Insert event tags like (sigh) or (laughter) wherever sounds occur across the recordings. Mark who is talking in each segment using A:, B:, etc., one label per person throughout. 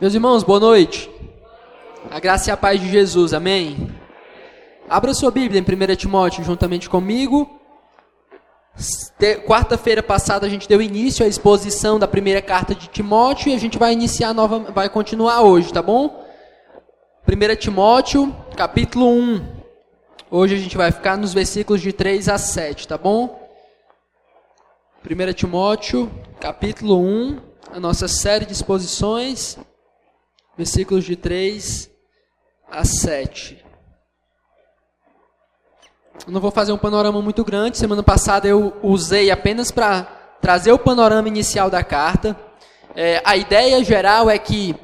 A: Meus irmãos, boa noite. A graça e a paz de Jesus, amém? Abra sua Bíblia em 1 Timóteo juntamente comigo. Quarta-feira passada a gente deu início à exposição da primeira carta de Timóteo e a gente vai iniciar nova, vai continuar hoje, tá bom? 1 Timóteo, capítulo 1. Hoje a gente vai ficar nos versículos de 3 a 7, tá bom? 1 Timóteo, capítulo 1, a nossa série de exposições versículos de 3 a 7. Eu não vou fazer um panorama muito grande. Semana passada eu usei apenas para trazer o panorama inicial da carta. É, a ideia geral é que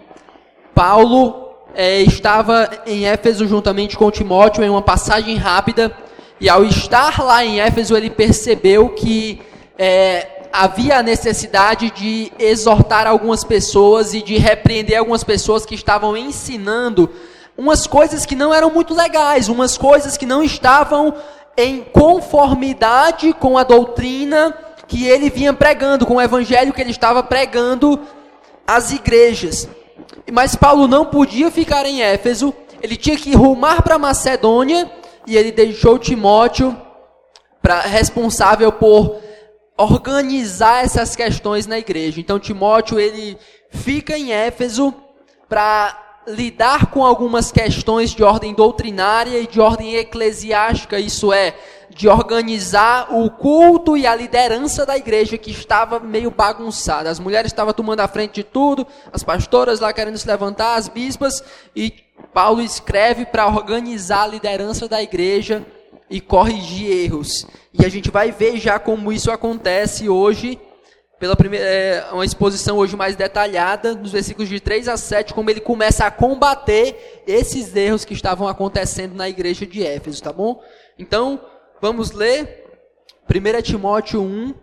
A: Paulo é, estava em Éfeso juntamente com Timóteo em uma passagem rápida. E ao estar lá em Éfeso, ele percebeu que é, havia a necessidade de exortar algumas pessoas e de repreender algumas pessoas que estavam ensinando umas coisas que não eram muito legais, umas coisas que não estavam em conformidade com a doutrina que ele vinha pregando, com o evangelho que ele estava pregando às igrejas. Mas Paulo não podia ficar em Éfeso, ele tinha que rumar para Macedônia e ele deixou Timóteo pra, responsável por organizar essas questões na igreja. Então Timóteo ele fica em Éfeso para lidar com algumas questões de ordem doutrinária e de ordem eclesiástica, isso é, de organizar o culto e a liderança da igreja que estava meio bagunçada. As mulheres estavam tomando a frente de tudo, as pastoras lá querendo se levantar, as bispas, e Paulo escreve para organizar a liderança da igreja e corrigir erros. E a gente vai ver já como isso acontece hoje, pela primeira, é, uma exposição hoje mais detalhada, nos versículos de 3 a 7, como ele começa a combater esses erros que estavam acontecendo na igreja de Éfeso, tá bom? Então, vamos ler 1 Timóteo 1,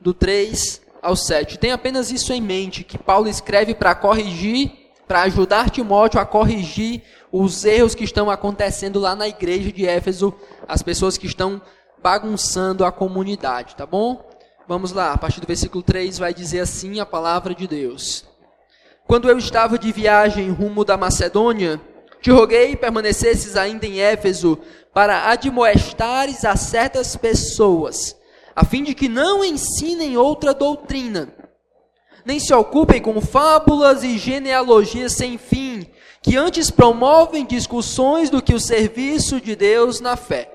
A: do 3 ao 7. Tem apenas isso em mente, que Paulo escreve para corrigir, para ajudar Timóteo a corrigir os erros que estão acontecendo lá na igreja de Éfeso, as pessoas que estão bagunçando a comunidade, tá bom? Vamos lá, a partir do versículo 3 vai dizer assim a palavra de Deus. Quando eu estava de viagem rumo da Macedônia, te roguei permanecesses ainda em Éfeso para admoestares a certas pessoas, a fim de que não ensinem outra doutrina, nem se ocupem com fábulas e genealogias sem fim, que antes promovem discussões do que o serviço de Deus na fé.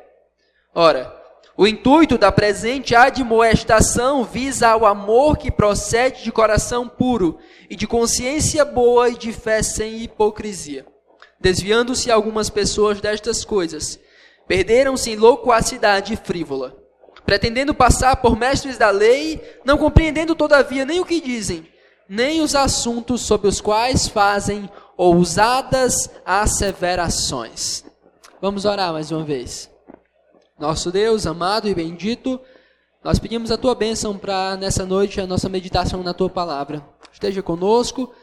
A: Ora, o intuito da presente admoestação visa ao amor que procede de coração puro e de consciência boa e de fé sem hipocrisia. Desviando-se algumas pessoas destas coisas, perderam-se em loquacidade frívola, pretendendo passar por mestres da lei, não compreendendo todavia nem o que dizem, nem os assuntos sobre os quais fazem ousadas asseverações. Vamos orar mais uma vez. Nosso Deus, amado e bendito, nós pedimos a tua bênção para nessa noite a nossa meditação na tua palavra. Esteja conosco,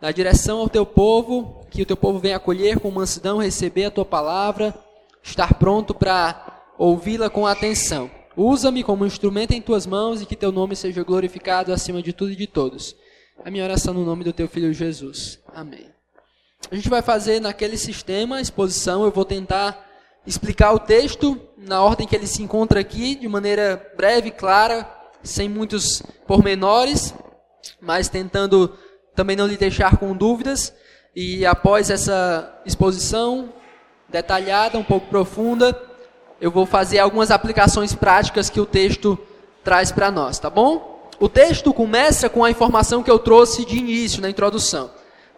A: na direção ao teu povo, que o teu povo venha acolher com mansidão, receber a tua palavra, estar pronto para ouvi-la com atenção. Usa-me como instrumento em tuas mãos e que teu nome seja glorificado acima de tudo e de todos. A minha oração no nome do teu filho Jesus. Amém. A gente vai fazer naquele sistema, exposição, eu vou tentar explicar o texto na ordem que ele se encontra aqui, de maneira breve, clara, sem muitos pormenores, mas tentando também não lhe deixar com dúvidas. E após essa exposição detalhada, um pouco profunda, eu vou fazer algumas aplicações práticas que o texto traz para nós, tá bom? O texto começa com a informação que eu trouxe de início, na introdução,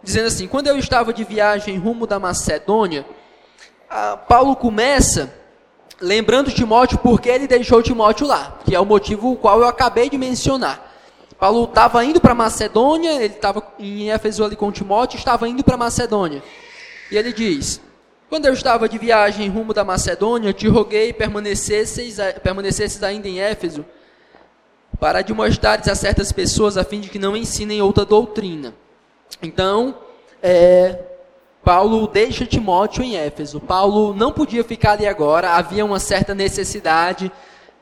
A: dizendo assim: Quando eu estava de viagem rumo da Macedônia, Paulo começa lembrando Timóteo porque ele deixou Timóteo lá, que é o motivo o qual eu acabei de mencionar. Paulo estava indo para Macedônia, ele estava em Éfeso ali com Timóteo, estava indo para Macedônia. E ele diz: Quando eu estava de viagem rumo da Macedônia, te roguei permanecesses, permanecesses ainda em Éfeso, para demonstrares a certas pessoas a fim de que não ensinem outra doutrina. Então, é, Paulo deixa Timóteo em Éfeso. Paulo não podia ficar ali agora, havia uma certa necessidade.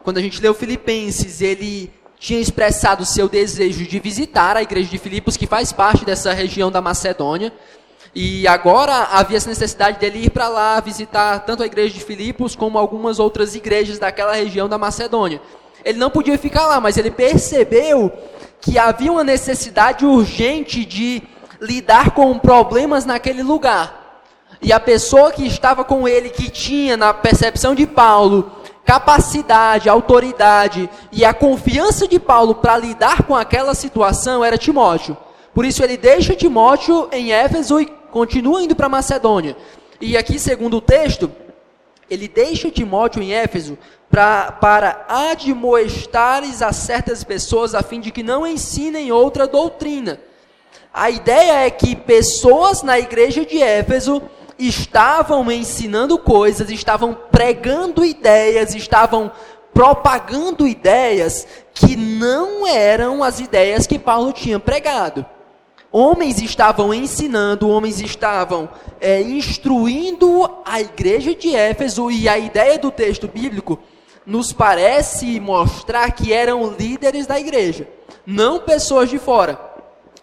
A: Quando a gente leu Filipenses, ele tinha expressado seu desejo de visitar a igreja de Filipos, que faz parte dessa região da Macedônia. E agora havia essa necessidade dele ir para lá visitar tanto a igreja de Filipos como algumas outras igrejas daquela região da Macedônia. Ele não podia ficar lá, mas ele percebeu que havia uma necessidade urgente de lidar com problemas naquele lugar. E a pessoa que estava com ele, que tinha, na percepção de Paulo, capacidade, autoridade e a confiança de Paulo para lidar com aquela situação era Timóteo. Por isso ele deixa Timóteo em Éfeso e continua indo para Macedônia. E aqui, segundo o texto, ele deixa Timóteo em Éfeso pra, para admoestares a certas pessoas a fim de que não ensinem outra doutrina. A ideia é que pessoas na igreja de Éfeso estavam ensinando coisas, estavam pregando ideias, estavam propagando ideias que não eram as ideias que Paulo tinha pregado. Homens estavam ensinando, homens estavam é, instruindo a igreja de Éfeso, e a ideia do texto bíblico nos parece mostrar que eram líderes da igreja, não pessoas de fora,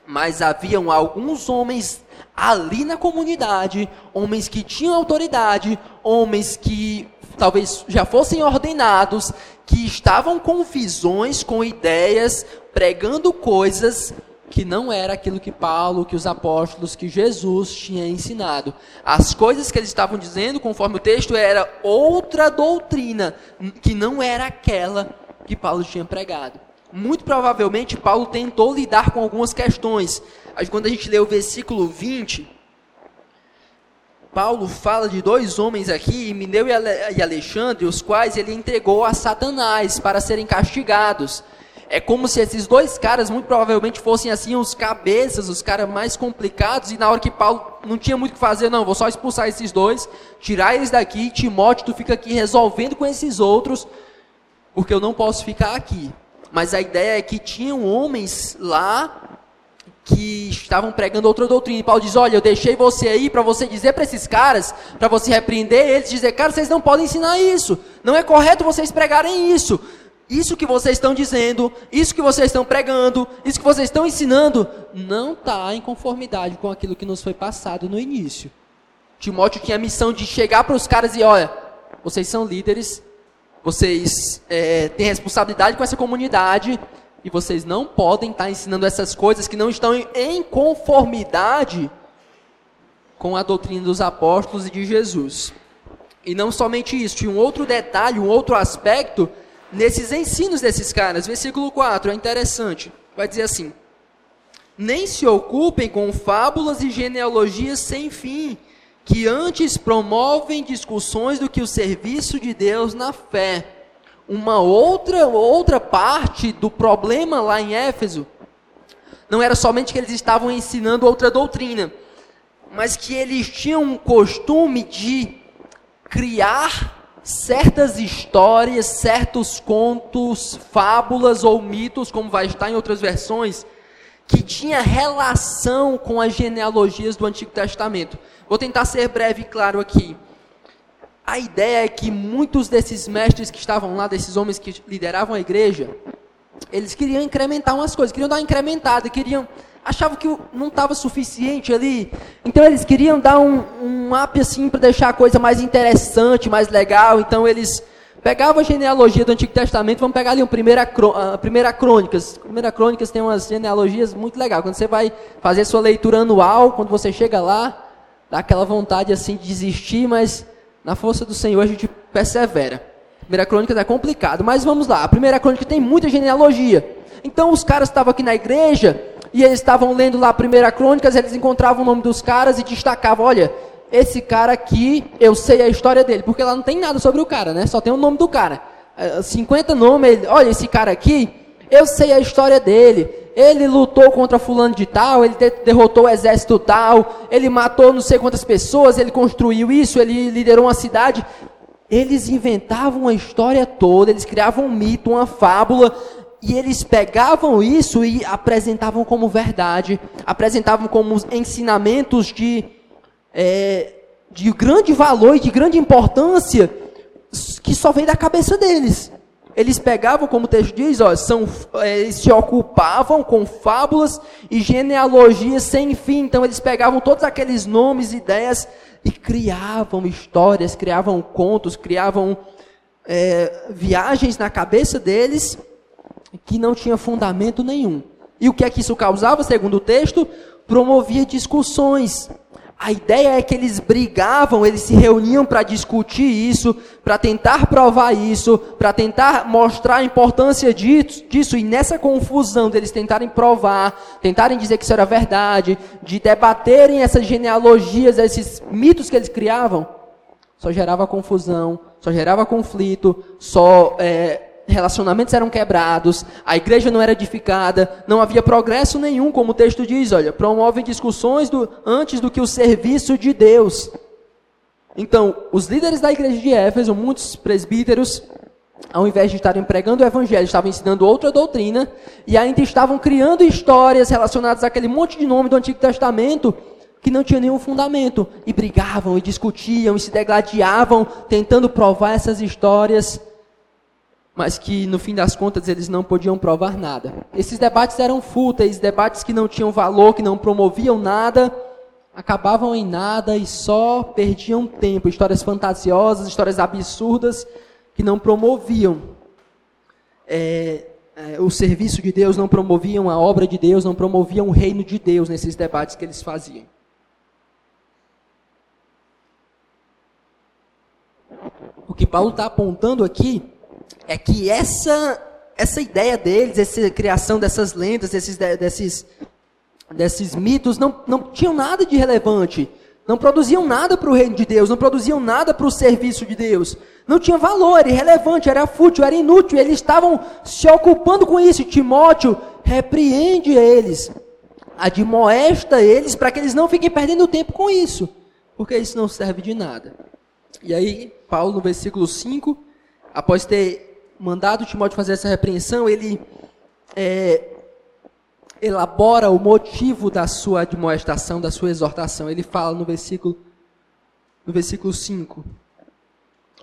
A: mas haviam alguns homens ali na comunidade, homens que tinham autoridade, homens que talvez já fossem ordenados, que estavam com visões, com ideias, pregando coisas que não era aquilo que Paulo, que os apóstolos, que Jesus tinha ensinado. As coisas que eles estavam dizendo, conforme o texto, era outra doutrina, que não era aquela que Paulo tinha pregado. Muito provavelmente Paulo tentou lidar com algumas questões, quando a gente lê o versículo 20, Paulo fala de dois homens aqui, Mineu e Alexandre, os quais ele entregou a Satanás para serem castigados. É como se esses dois caras, muito provavelmente, fossem assim os cabeças, os caras mais complicados, e na hora que Paulo não tinha muito o que fazer, não, vou só expulsar esses dois, tirar eles daqui, Timóteo, tu fica aqui resolvendo com esses outros, porque eu não posso ficar aqui. Mas a ideia é que tinham homens lá que estavam pregando outra doutrina. E Paulo diz: Olha, eu deixei você aí para você dizer para esses caras, para você repreender eles, dizer, cara, vocês não podem ensinar isso. Não é correto vocês pregarem isso. Isso que vocês estão dizendo, isso que vocês estão pregando, isso que vocês estão ensinando, não está em conformidade com aquilo que nos foi passado no início. Timóteo tinha a missão de chegar para os caras e: olha, vocês são líderes, vocês é, têm responsabilidade com essa comunidade, e vocês não podem estar ensinando essas coisas que não estão em conformidade com a doutrina dos apóstolos e de Jesus. E não somente isso, tinha um outro detalhe, um outro aspecto nesses ensinos desses caras. Versículo 4 é interessante. Vai dizer assim: Nem se ocupem com fábulas e genealogias sem fim, que antes promovem discussões do que o serviço de Deus na fé uma outra, outra parte do problema lá em Éfeso não era somente que eles estavam ensinando outra doutrina, mas que eles tinham um costume de criar certas histórias, certos contos, fábulas ou mitos, como vai estar em outras versões, que tinha relação com as genealogias do Antigo Testamento. Vou tentar ser breve e claro aqui. A ideia é que muitos desses mestres que estavam lá, desses homens que lideravam a igreja, eles queriam incrementar umas coisas, queriam dar uma incrementada, queriam achavam que não estava suficiente ali. Então eles queriam dar um, um up assim para deixar a coisa mais interessante, mais legal. Então eles pegavam a genealogia do Antigo Testamento, vamos pegar ali uma primeira, a primeira crônicas. Primeira crônicas tem umas genealogias muito legais. Quando você vai fazer sua leitura anual, quando você chega lá, dá aquela vontade assim de desistir, mas na força do Senhor a gente persevera. Primeira crônica é complicado, mas vamos lá. A primeira crônica tem muita genealogia. Então os caras estavam aqui na igreja e eles estavam lendo lá a primeira crônica, eles encontravam o nome dos caras e destacavam, olha, esse cara aqui, eu sei a história dele, porque lá não tem nada sobre o cara, né? Só tem o nome do cara. 50 é, nomes, olha esse cara aqui, eu sei a história dele ele lutou contra fulano de tal, ele derrotou o exército tal, ele matou não sei quantas pessoas, ele construiu isso, ele liderou uma cidade. Eles inventavam uma história toda, eles criavam um mito, uma fábula, e eles pegavam isso e apresentavam como verdade, apresentavam como ensinamentos de, é, de grande valor e de grande importância, que só veio da cabeça deles. Eles pegavam, como o texto diz, ó, são, é, eles se ocupavam com fábulas e genealogias sem fim. Então eles pegavam todos aqueles nomes, ideias e criavam histórias, criavam contos, criavam é, viagens na cabeça deles que não tinha fundamento nenhum. E o que é que isso causava, segundo o texto? Promovia discussões. A ideia é que eles brigavam, eles se reuniam para discutir isso, para tentar provar isso, para tentar mostrar a importância disso, e nessa confusão deles tentarem provar, tentarem dizer que isso era verdade, de debaterem essas genealogias, esses mitos que eles criavam, só gerava confusão, só gerava conflito, só é, relacionamentos eram quebrados, a igreja não era edificada, não havia progresso nenhum, como o texto diz, olha, promovem discussões do, antes do que o serviço de Deus. Então, os líderes da igreja de Éfeso, muitos presbíteros, ao invés de estarem pregando o evangelho, estavam ensinando outra doutrina e ainda estavam criando histórias relacionadas àquele monte de nome do Antigo Testamento que não tinha nenhum fundamento e brigavam e discutiam e se degladiavam tentando provar essas histórias mas que no fim das contas eles não podiam provar nada. Esses debates eram fúteis, debates que não tinham valor, que não promoviam nada, acabavam em nada e só perdiam tempo. Histórias fantasiosas, histórias absurdas que não promoviam é, é, o serviço de Deus, não promoviam a obra de Deus, não promoviam o reino de Deus nesses debates que eles faziam. O que Paulo está apontando aqui é que essa, essa ideia deles, essa criação dessas lendas, desses, desses, desses mitos, não, não tinham nada de relevante. Não produziam nada para o reino de Deus, não produziam nada para o serviço de Deus. Não tinha valor, irrelevante, era fútil, era inútil. Eles estavam se ocupando com isso. Timóteo repreende eles, admoesta eles para que eles não fiquem perdendo tempo com isso, porque isso não serve de nada. E aí, Paulo, no versículo 5, após ter mandado Timóteo fazer essa repreensão, ele é, elabora o motivo da sua admoestação, da sua exortação. Ele fala no versículo, no versículo 5.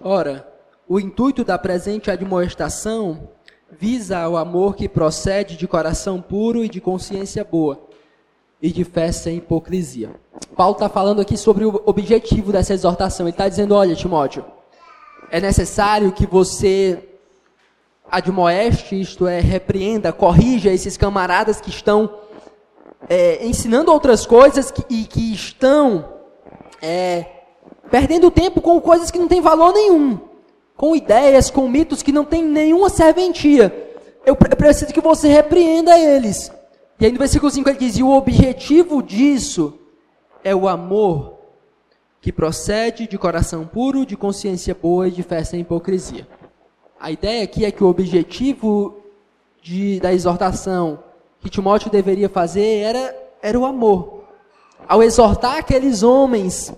A: Ora, o intuito da presente admoestação visa ao amor que procede de coração puro e de consciência boa, e de fé sem hipocrisia. Paulo está falando aqui sobre o objetivo dessa exortação. Ele está dizendo: olha, Timóteo, é necessário que você admoeste, isto é, repreenda, corrija esses camaradas que estão é, ensinando outras coisas que, e que estão é, perdendo tempo com coisas que não têm valor nenhum, com ideias, com mitos que não têm nenhuma serventia. Eu preciso que você repreenda eles. E aí no versículo 5 ele diz: e o objetivo disso é o amor que procede de coração puro, de consciência boa e de fé sem hipocrisia. A ideia aqui é que o objetivo de, da exortação que Timóteo deveria fazer era, era o amor. Ao exortar aqueles homens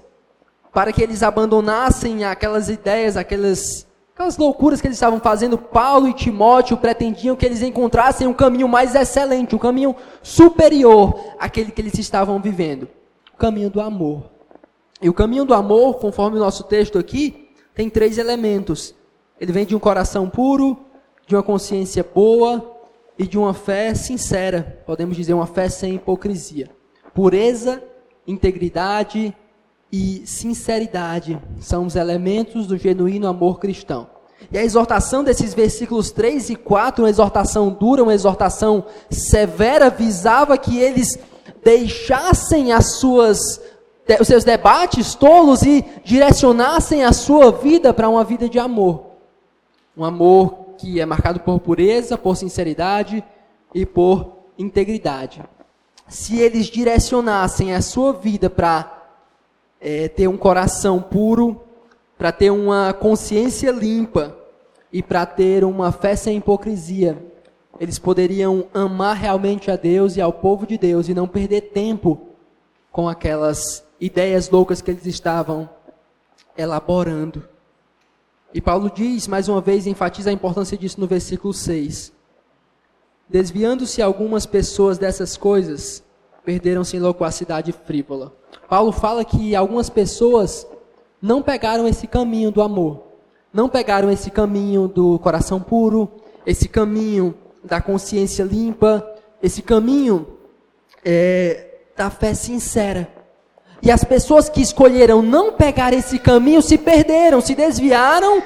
A: para que eles abandonassem aquelas ideias, aquelas, aquelas loucuras que eles estavam fazendo, Paulo e Timóteo pretendiam que eles encontrassem um caminho mais excelente, um caminho superior àquele que eles estavam vivendo o caminho do amor. E o caminho do amor, conforme o nosso texto aqui, tem três elementos. Ele vem de um coração puro, de uma consciência boa e de uma fé sincera. Podemos dizer uma fé sem hipocrisia. Pureza, integridade e sinceridade são os elementos do genuíno amor cristão. E a exortação desses versículos 3 e 4, uma exortação dura, uma exortação severa, visava que eles deixassem as suas os seus debates tolos e direcionassem a sua vida para uma vida de amor. Um amor que é marcado por pureza, por sinceridade e por integridade. Se eles direcionassem a sua vida para é, ter um coração puro, para ter uma consciência limpa e para ter uma fé sem hipocrisia, eles poderiam amar realmente a Deus e ao povo de Deus e não perder tempo com aquelas ideias loucas que eles estavam elaborando. E Paulo diz, mais uma vez, enfatiza a importância disso no versículo 6. Desviando-se algumas pessoas dessas coisas, perderam-se em loquacidade frívola. Paulo fala que algumas pessoas não pegaram esse caminho do amor. não pegaram esse caminho do coração puro, esse caminho da consciência limpa, esse caminho é, da fé sincera. E as pessoas que escolheram não pegar esse caminho se perderam, se desviaram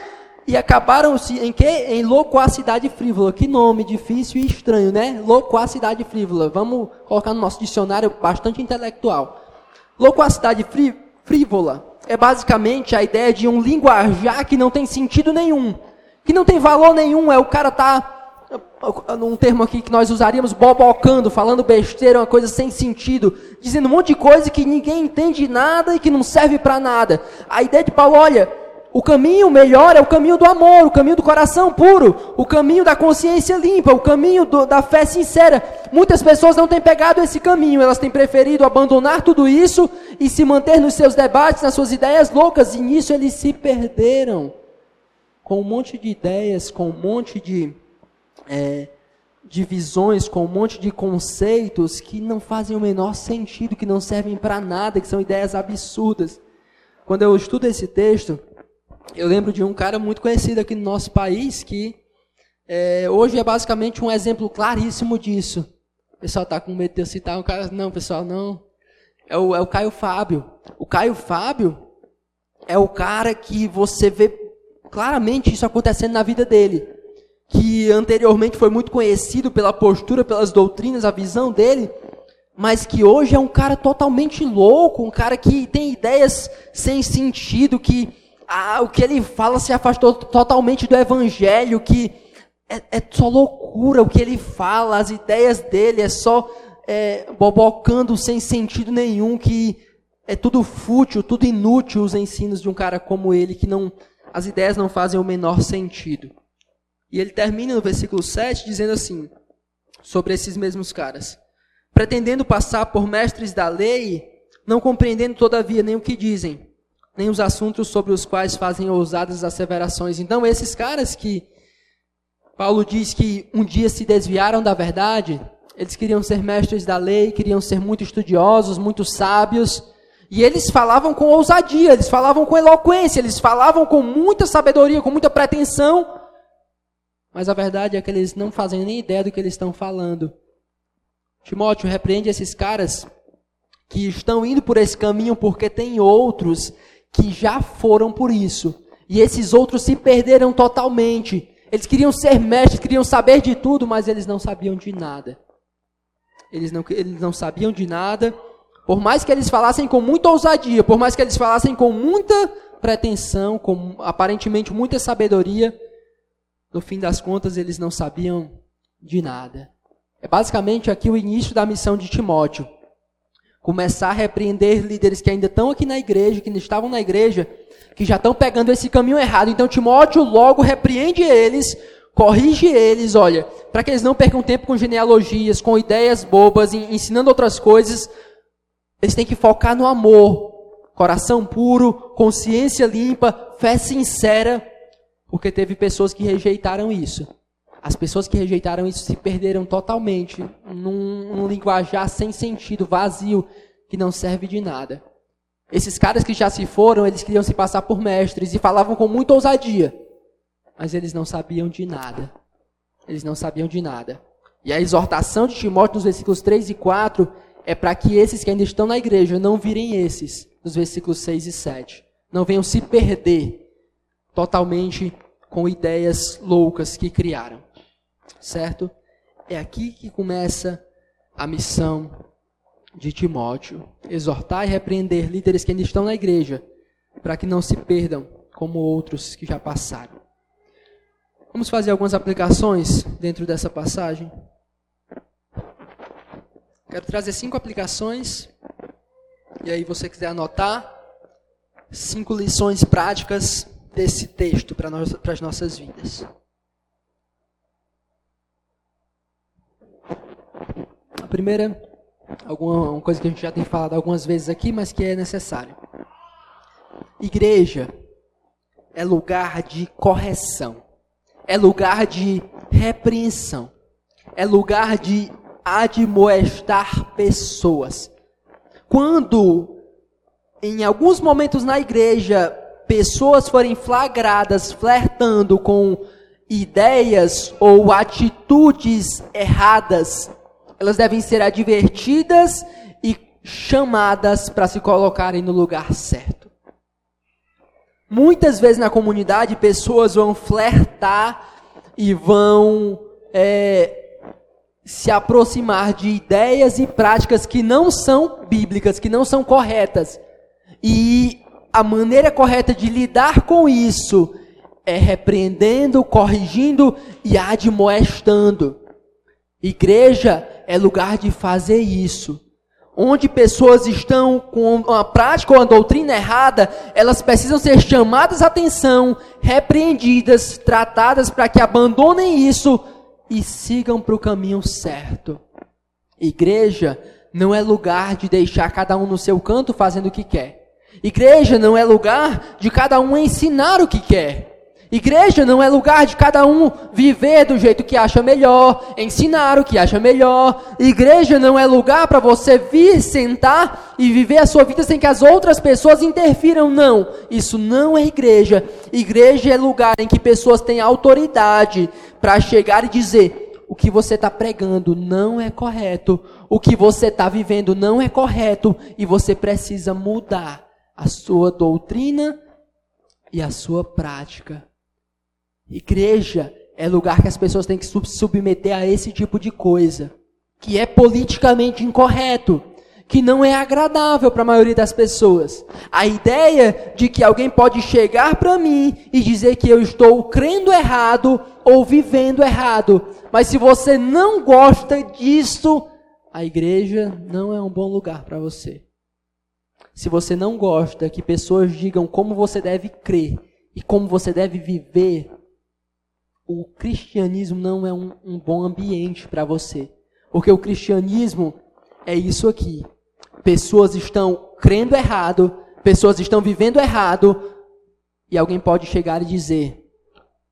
A: e acabaram -se em que? Em loquacidade frívola. Que nome difícil e estranho, né? Loquacidade frívola. Vamos colocar no nosso dicionário bastante intelectual. Loquacidade frívola é basicamente a ideia de um linguajar que não tem sentido nenhum, que não tem valor nenhum. É o cara tá num termo aqui que nós usaríamos, bobocando, falando besteira, uma coisa sem sentido, dizendo um monte de coisa que ninguém entende nada e que não serve para nada. A ideia de Paulo, olha, o caminho melhor é o caminho do amor, o caminho do coração puro, o caminho da consciência limpa, o caminho do, da fé sincera. Muitas pessoas não têm pegado esse caminho, elas têm preferido abandonar tudo isso e se manter nos seus debates, nas suas ideias loucas, e nisso eles se perderam. Com um monte de ideias, com um monte de, é, de visões, com um monte de conceitos que não fazem o menor sentido, que não servem para nada, que são ideias absurdas. Quando eu estudo esse texto, eu lembro de um cara muito conhecido aqui no nosso país que é, hoje é basicamente um exemplo claríssimo disso. O pessoal está com medo de eu citar um cara. Não, pessoal, não. É o, é o Caio Fábio. O Caio Fábio é o cara que você vê claramente isso acontecendo na vida dele. Que anteriormente foi muito conhecido pela postura, pelas doutrinas, a visão dele, mas que hoje é um cara totalmente louco, um cara que tem ideias sem sentido, que ah, o que ele fala se afastou totalmente do evangelho, que é, é só loucura o que ele fala, as ideias dele é só é, bobocando sem sentido nenhum, que é tudo fútil, tudo inútil os ensinos de um cara como ele, que não, as ideias não fazem o menor sentido. E ele termina no versículo 7 dizendo assim, sobre esses mesmos caras: pretendendo passar por mestres da lei, não compreendendo todavia nem o que dizem nem os assuntos sobre os quais fazem ousadas asseverações. Então, esses caras que Paulo diz que um dia se desviaram da verdade, eles queriam ser mestres da lei, queriam ser muito estudiosos, muito sábios, e eles falavam com ousadia, eles falavam com eloquência, eles falavam com muita sabedoria, com muita pretensão, mas a verdade é que eles não fazem nem ideia do que eles estão falando. Timóteo repreende esses caras que estão indo por esse caminho porque tem outros que já foram por isso. E esses outros se perderam totalmente. Eles queriam ser mestres, queriam saber de tudo, mas eles não sabiam de nada. Eles não, eles não sabiam de nada. Por mais que eles falassem com muita ousadia, por mais que eles falassem com muita pretensão, com aparentemente muita sabedoria, no fim das contas eles não sabiam de nada. É basicamente aqui o início da missão de Timóteo começar a repreender líderes que ainda estão aqui na igreja, que ainda estavam na igreja, que já estão pegando esse caminho errado. Então Timóteo logo repreende eles, corrige eles, olha, para que eles não percam tempo com genealogias, com ideias bobas, ensinando outras coisas. Eles têm que focar no amor, coração puro, consciência limpa, fé sincera, porque teve pessoas que rejeitaram isso. As pessoas que rejeitaram isso se perderam totalmente num, num linguajar sem sentido, vazio, que não serve de nada. Esses caras que já se foram, eles queriam se passar por mestres e falavam com muita ousadia, mas eles não sabiam de nada. Eles não sabiam de nada. E a exortação de Timóteo nos versículos 3 e 4 é para que esses que ainda estão na igreja não virem esses, nos versículos 6 e 7. Não venham se perder totalmente com ideias loucas que criaram certo? É aqui que começa a missão de Timóteo: exortar e repreender líderes que ainda estão na igreja, para que não se perdam como outros que já passaram. Vamos fazer algumas aplicações dentro dessa passagem. Quero trazer cinco aplicações, e aí você quiser anotar, cinco lições práticas desse texto para as nossas vidas. A primeira, alguma coisa que a gente já tem falado algumas vezes aqui, mas que é necessário. Igreja é lugar de correção, é lugar de repreensão, é lugar de admoestar pessoas. Quando, em alguns momentos na igreja, pessoas forem flagradas flertando com ideias ou atitudes erradas, elas devem ser advertidas e chamadas para se colocarem no lugar certo. Muitas vezes na comunidade, pessoas vão flertar e vão é, se aproximar de ideias e práticas que não são bíblicas, que não são corretas. E a maneira correta de lidar com isso é repreendendo, corrigindo e admoestando. Igreja é lugar de fazer isso. Onde pessoas estão com uma prática ou uma doutrina errada, elas precisam ser chamadas à atenção, repreendidas, tratadas para que abandonem isso e sigam para o caminho certo. Igreja não é lugar de deixar cada um no seu canto fazendo o que quer. Igreja não é lugar de cada um ensinar o que quer. Igreja não é lugar de cada um viver do jeito que acha melhor, ensinar o que acha melhor. Igreja não é lugar para você vir, sentar e viver a sua vida sem que as outras pessoas interfiram. Não, isso não é igreja. Igreja é lugar em que pessoas têm autoridade para chegar e dizer: o que você está pregando não é correto, o que você está vivendo não é correto e você precisa mudar a sua doutrina e a sua prática. Igreja é lugar que as pessoas têm que se submeter a esse tipo de coisa, que é politicamente incorreto, que não é agradável para a maioria das pessoas. A ideia de que alguém pode chegar para mim e dizer que eu estou crendo errado ou vivendo errado, mas se você não gosta disso, a igreja não é um bom lugar para você. Se você não gosta que pessoas digam como você deve crer e como você deve viver, o cristianismo não é um, um bom ambiente para você. Porque o cristianismo é isso aqui. Pessoas estão crendo errado, pessoas estão vivendo errado, e alguém pode chegar e dizer: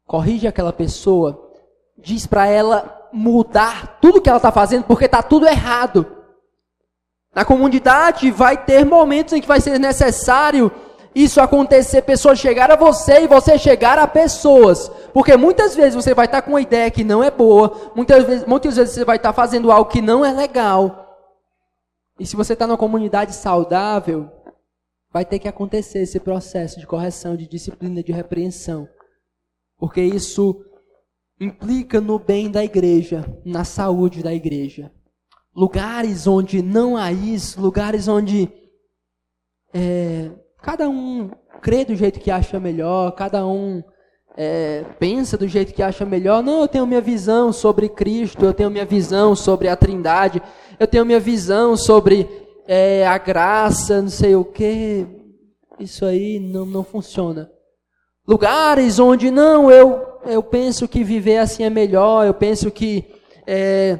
A: corrige aquela pessoa, diz para ela mudar tudo que ela está fazendo, porque está tudo errado. Na comunidade vai ter momentos em que vai ser necessário isso acontecer, pessoas chegar a você e você chegar a pessoas. Porque muitas vezes você vai estar com uma ideia que não é boa, muitas vezes, muitas vezes você vai estar fazendo algo que não é legal. E se você está numa comunidade saudável, vai ter que acontecer esse processo de correção, de disciplina, de repreensão. Porque isso implica no bem da igreja, na saúde da igreja. Lugares onde não há isso, lugares onde é, Cada um crê do jeito que acha melhor, cada um é, pensa do jeito que acha melhor. Não, eu tenho minha visão sobre Cristo, eu tenho minha visão sobre a Trindade, eu tenho minha visão sobre é, a graça, não sei o que. Isso aí não, não funciona. Lugares onde não, eu, eu penso que viver assim é melhor, eu penso que é,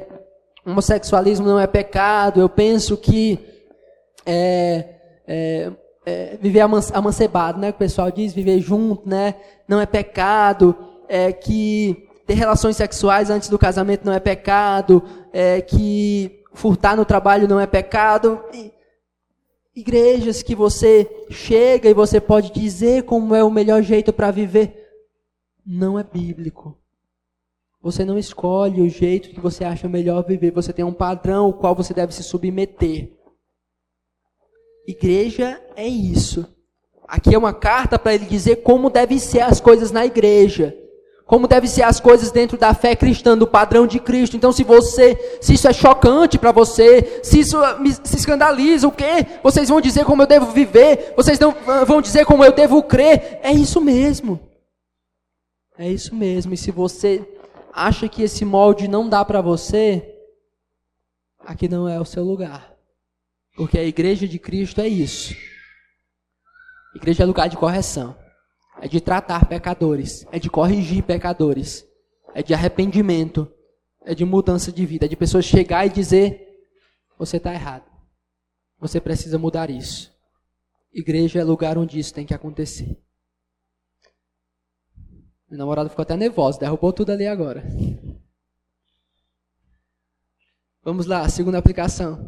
A: homossexualismo não é pecado, eu penso que é, é, é, viver amancebado, né? O pessoal diz viver junto, né? Não é pecado, é que ter relações sexuais antes do casamento não é pecado, é que furtar no trabalho não é pecado. E, igrejas que você chega e você pode dizer como é o melhor jeito para viver, não é bíblico. Você não escolhe o jeito que você acha melhor viver, você tem um padrão ao qual você deve se submeter. Igreja é isso. Aqui é uma carta para ele dizer como devem ser as coisas na igreja. Como devem ser as coisas dentro da fé cristã, do padrão de Cristo. Então, se você, se isso é chocante para você, se isso se escandaliza, o quê? Vocês vão dizer como eu devo viver, vocês não vão dizer como eu devo crer. É isso mesmo. É isso mesmo. E se você acha que esse molde não dá para você, aqui não é o seu lugar. Porque a igreja de Cristo é isso. A igreja é lugar de correção. É de tratar pecadores. É de corrigir pecadores. É de arrependimento. É de mudança de vida. É de pessoas chegar e dizer: você está errado. Você precisa mudar isso. Igreja é lugar onde isso tem que acontecer. Meu namorado ficou até nervoso, derrubou tudo ali agora. Vamos lá, segunda aplicação.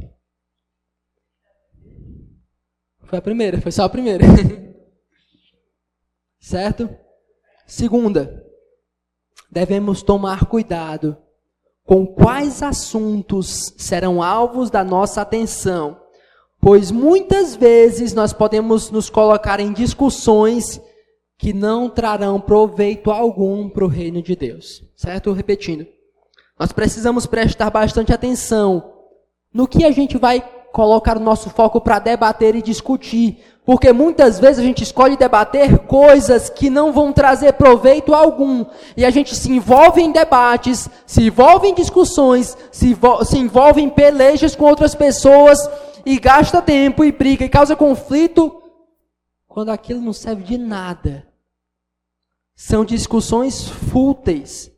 A: Foi a primeira, foi só a primeira. (laughs) Certo? Segunda, devemos tomar cuidado com quais assuntos serão alvos da nossa atenção, pois muitas vezes nós podemos nos colocar em discussões que não trarão proveito algum para o reino de Deus. Certo? Repetindo. Nós precisamos prestar bastante atenção no que a gente vai colocar o nosso foco para debater e discutir. Porque muitas vezes a gente escolhe debater coisas que não vão trazer proveito algum. E a gente se envolve em debates, se envolve em discussões, se, se envolve em pelejas com outras pessoas e gasta tempo e briga e causa conflito quando aquilo não serve de nada. São discussões fúteis.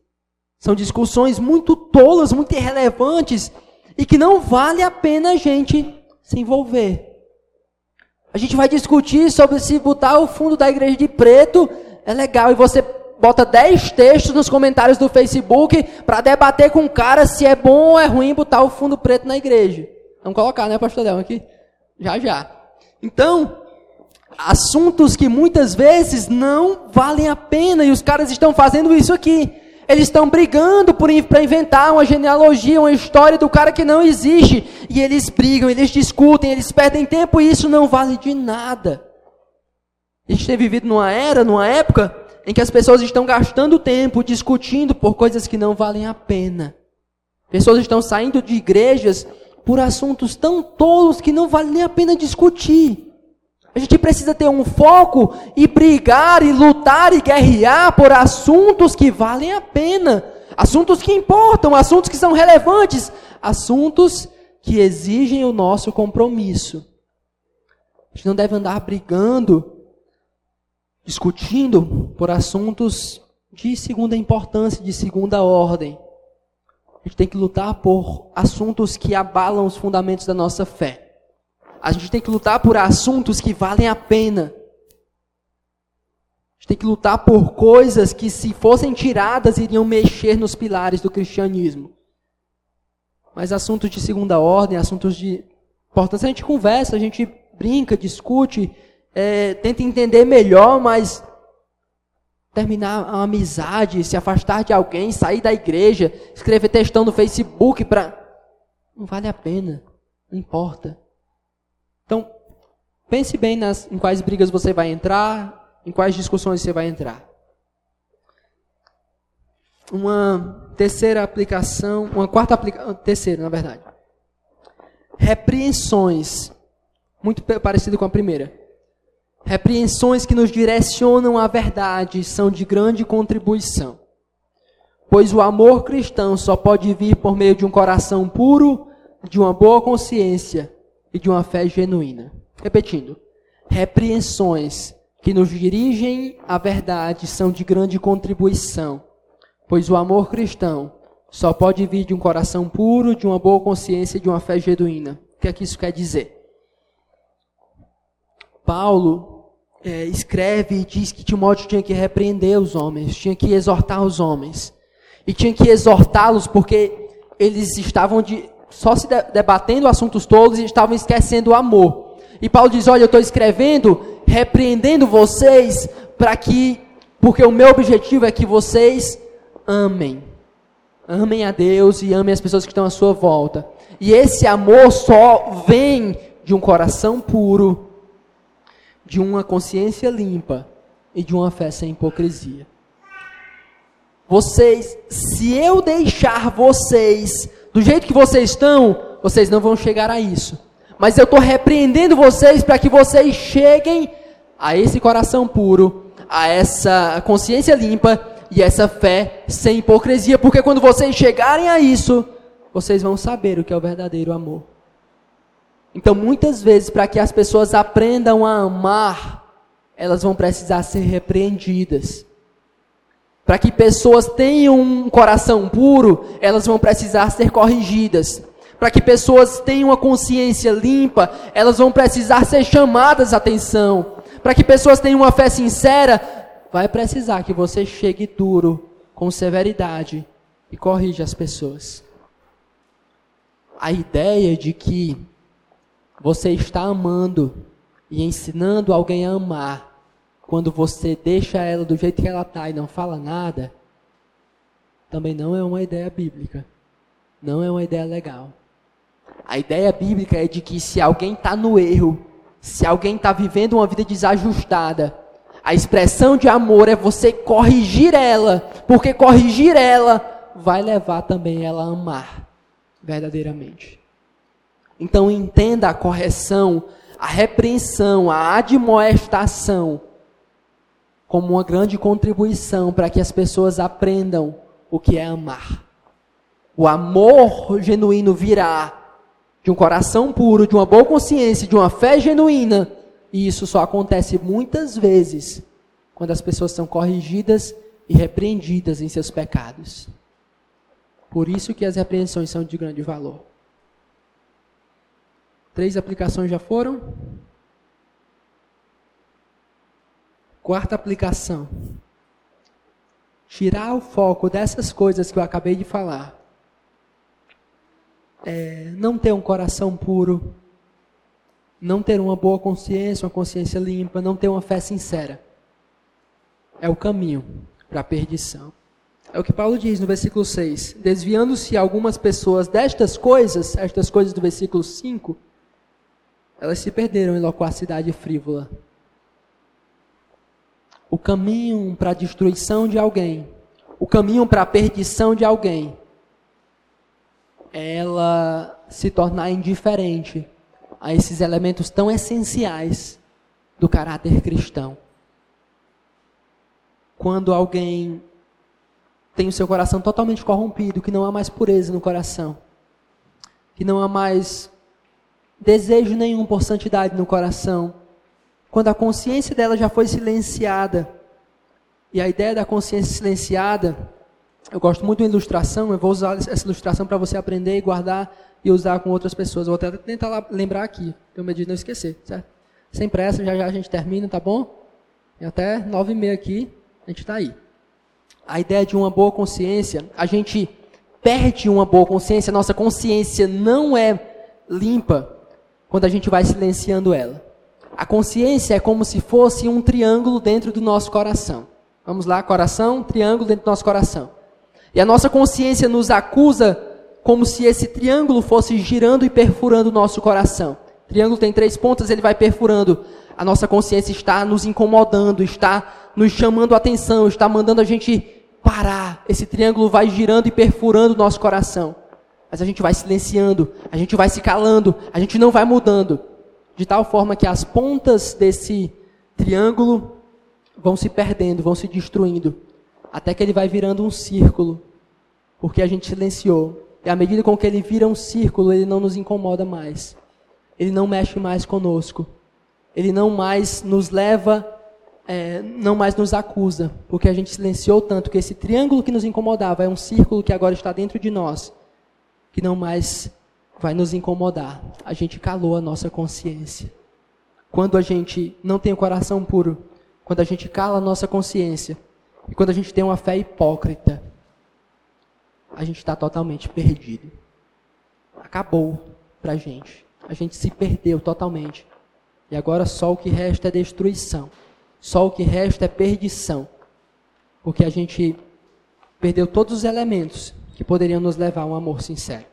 A: São discussões muito tolas, muito irrelevantes e que não vale a pena a gente se envolver. A gente vai discutir sobre se botar o fundo da igreja de preto é legal e você bota 10 textos nos comentários do Facebook para debater com o cara se é bom ou é ruim botar o fundo preto na igreja. Vamos colocar, né, pastor Del, aqui? Já, já. Então, assuntos que muitas vezes não valem a pena e os caras estão fazendo isso aqui. Eles estão brigando para inventar uma genealogia, uma história do cara que não existe. E eles brigam, eles discutem, eles perdem tempo e isso não vale de nada. A gente tem vivido numa era, numa época, em que as pessoas estão gastando tempo discutindo por coisas que não valem a pena. Pessoas estão saindo de igrejas por assuntos tão tolos que não vale nem a pena discutir. A gente precisa ter um foco e brigar e lutar e guerrear por assuntos que valem a pena, assuntos que importam, assuntos que são relevantes, assuntos que exigem o nosso compromisso. A gente não deve andar brigando, discutindo por assuntos de segunda importância, de segunda ordem. A gente tem que lutar por assuntos que abalam os fundamentos da nossa fé. A gente tem que lutar por assuntos que valem a pena. A gente tem que lutar por coisas que, se fossem tiradas, iriam mexer nos pilares do cristianismo. Mas assuntos de segunda ordem, assuntos de importância, a gente conversa, a gente brinca, discute, é, tenta entender melhor, mas terminar a amizade, se afastar de alguém, sair da igreja, escrever textão no Facebook para. Não vale a pena, não importa. Então, pense bem nas, em quais brigas você vai entrar, em quais discussões você vai entrar. Uma terceira aplicação, uma quarta aplicação, terceira, na verdade. Repreensões, muito parecido com a primeira. Repreensões que nos direcionam à verdade são de grande contribuição. Pois o amor cristão só pode vir por meio de um coração puro, de uma boa consciência e de uma fé genuína. Repetindo, repreensões que nos dirigem à verdade são de grande contribuição, pois o amor cristão só pode vir de um coração puro, de uma boa consciência e de uma fé genuína. O que é que isso quer dizer? Paulo é, escreve e diz que Timóteo tinha que repreender os homens, tinha que exortar os homens. E tinha que exortá-los porque eles estavam de, só se debatendo assuntos tolos e estavam esquecendo o amor. E Paulo diz: Olha, eu estou escrevendo, repreendendo vocês, para que, porque o meu objetivo é que vocês amem. Amem a Deus e amem as pessoas que estão à sua volta. E esse amor só vem de um coração puro, de uma consciência limpa e de uma fé sem hipocrisia. Vocês, se eu deixar vocês do jeito que vocês estão, vocês não vão chegar a isso. Mas eu estou repreendendo vocês para que vocês cheguem a esse coração puro, a essa consciência limpa e essa fé sem hipocrisia. Porque quando vocês chegarem a isso, vocês vão saber o que é o verdadeiro amor. Então, muitas vezes, para que as pessoas aprendam a amar, elas vão precisar ser repreendidas. Para que pessoas tenham um coração puro, elas vão precisar ser corrigidas. Para que pessoas tenham uma consciência limpa, elas vão precisar ser chamadas atenção. Para que pessoas tenham uma fé sincera, vai precisar que você chegue duro, com severidade e corrija as pessoas. A ideia de que você está amando e ensinando alguém a amar quando você deixa ela do jeito que ela está e não fala nada, também não é uma ideia bíblica. Não é uma ideia legal. A ideia bíblica é de que se alguém está no erro, se alguém está vivendo uma vida desajustada, a expressão de amor é você corrigir ela, porque corrigir ela vai levar também ela a amar verdadeiramente. Então entenda a correção, a repreensão, a admoestação como uma grande contribuição para que as pessoas aprendam o que é amar. O amor genuíno virá de um coração puro, de uma boa consciência, de uma fé genuína e isso só acontece muitas vezes quando as pessoas são corrigidas e repreendidas em seus pecados. Por isso que as repreensões são de grande valor. Três aplicações já foram? Quarta aplicação. Tirar o foco dessas coisas que eu acabei de falar. É, não ter um coração puro, não ter uma boa consciência, uma consciência limpa, não ter uma fé sincera. É o caminho para a perdição. É o que Paulo diz no versículo 6. Desviando-se algumas pessoas destas coisas, estas coisas do versículo 5, elas se perderam em loquacidade frívola. O caminho para a destruição de alguém, o caminho para a perdição de alguém, ela se tornar indiferente a esses elementos tão essenciais do caráter cristão. Quando alguém tem o seu coração totalmente corrompido, que não há mais pureza no coração, que não há mais desejo nenhum por santidade no coração, quando a consciência dela já foi silenciada, e a ideia da consciência silenciada, eu gosto muito de ilustração, eu vou usar essa ilustração para você aprender e guardar e usar com outras pessoas. Eu vou até tentar lembrar aqui, tenho medo de não esquecer, certo? Sem pressa, já já a gente termina, tá bom? E até nove e meia aqui, a gente está aí. A ideia de uma boa consciência, a gente perde uma boa consciência, nossa consciência não é limpa quando a gente vai silenciando ela. A consciência é como se fosse um triângulo dentro do nosso coração. Vamos lá, coração, triângulo dentro do nosso coração. E a nossa consciência nos acusa como se esse triângulo fosse girando e perfurando o nosso coração. O triângulo tem três pontas, ele vai perfurando. A nossa consciência está nos incomodando, está nos chamando a atenção, está mandando a gente parar. Esse triângulo vai girando e perfurando o nosso coração. Mas a gente vai silenciando, a gente vai se calando, a gente não vai mudando. De tal forma que as pontas desse triângulo vão se perdendo, vão se destruindo. Até que ele vai virando um círculo. Porque a gente silenciou. E à medida com que ele vira um círculo, ele não nos incomoda mais. Ele não mexe mais conosco. Ele não mais nos leva, é, não mais nos acusa. Porque a gente silenciou tanto que esse triângulo que nos incomodava é um círculo que agora está dentro de nós. Que não mais vai nos incomodar. A gente calou a nossa consciência. Quando a gente não tem o coração puro, quando a gente cala a nossa consciência, e quando a gente tem uma fé hipócrita, a gente está totalmente perdido. Acabou para a gente. A gente se perdeu totalmente. E agora só o que resta é destruição. Só o que resta é perdição. Porque a gente perdeu todos os elementos que poderiam nos levar a um amor sincero.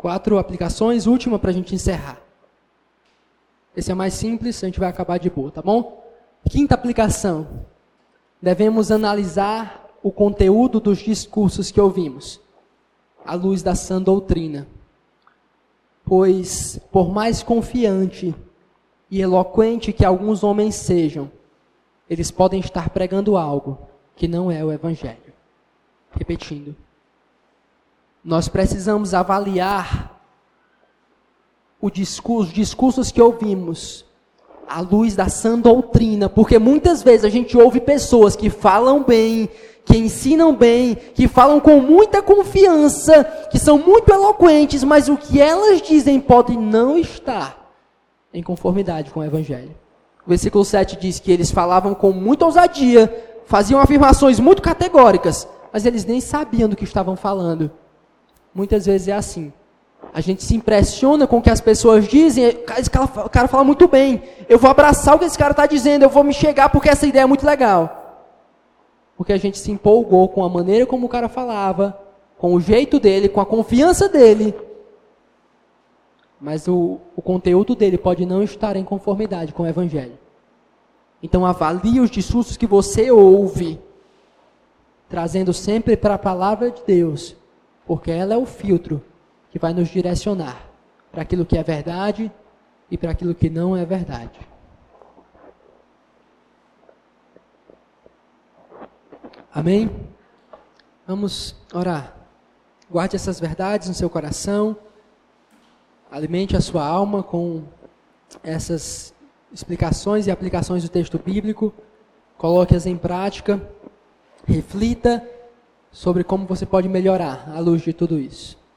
A: Quatro aplicações, última para a gente encerrar. Esse é mais simples, a gente vai acabar de boa, tá bom? Quinta aplicação. Devemos analisar o conteúdo dos discursos que ouvimos, à luz da sã doutrina. Pois, por mais confiante e eloquente que alguns homens sejam, eles podem estar pregando algo que não é o Evangelho. Repetindo, nós precisamos avaliar discurso, os discursos que ouvimos à luz da sã doutrina, porque muitas vezes a gente ouve pessoas que falam bem, que ensinam bem, que falam com muita confiança, que são muito eloquentes, mas o que elas dizem pode não estar em conformidade com o Evangelho. O versículo 7 diz que eles falavam com muita ousadia, faziam afirmações muito categóricas, mas eles nem sabiam do que estavam falando. Muitas vezes é assim. A gente se impressiona com o que as pessoas dizem. Esse cara, o cara fala muito bem. Eu vou abraçar o que esse cara está dizendo. Eu vou me chegar porque essa ideia é muito legal. Porque a gente se empolgou com a maneira como o cara falava, com o jeito dele, com a confiança dele. Mas o, o conteúdo dele pode não estar em conformidade com o Evangelho. Então avalie os discursos que você ouve, trazendo sempre para a palavra de Deus, porque ela é o filtro que vai nos direcionar para aquilo que é verdade e para aquilo que não é verdade. Amém? Vamos orar. Guarde essas verdades no seu coração. Alimente a sua alma com essas explicações e aplicações do texto bíblico. Coloque-as em prática. Reflita sobre como você pode melhorar à luz de tudo isso.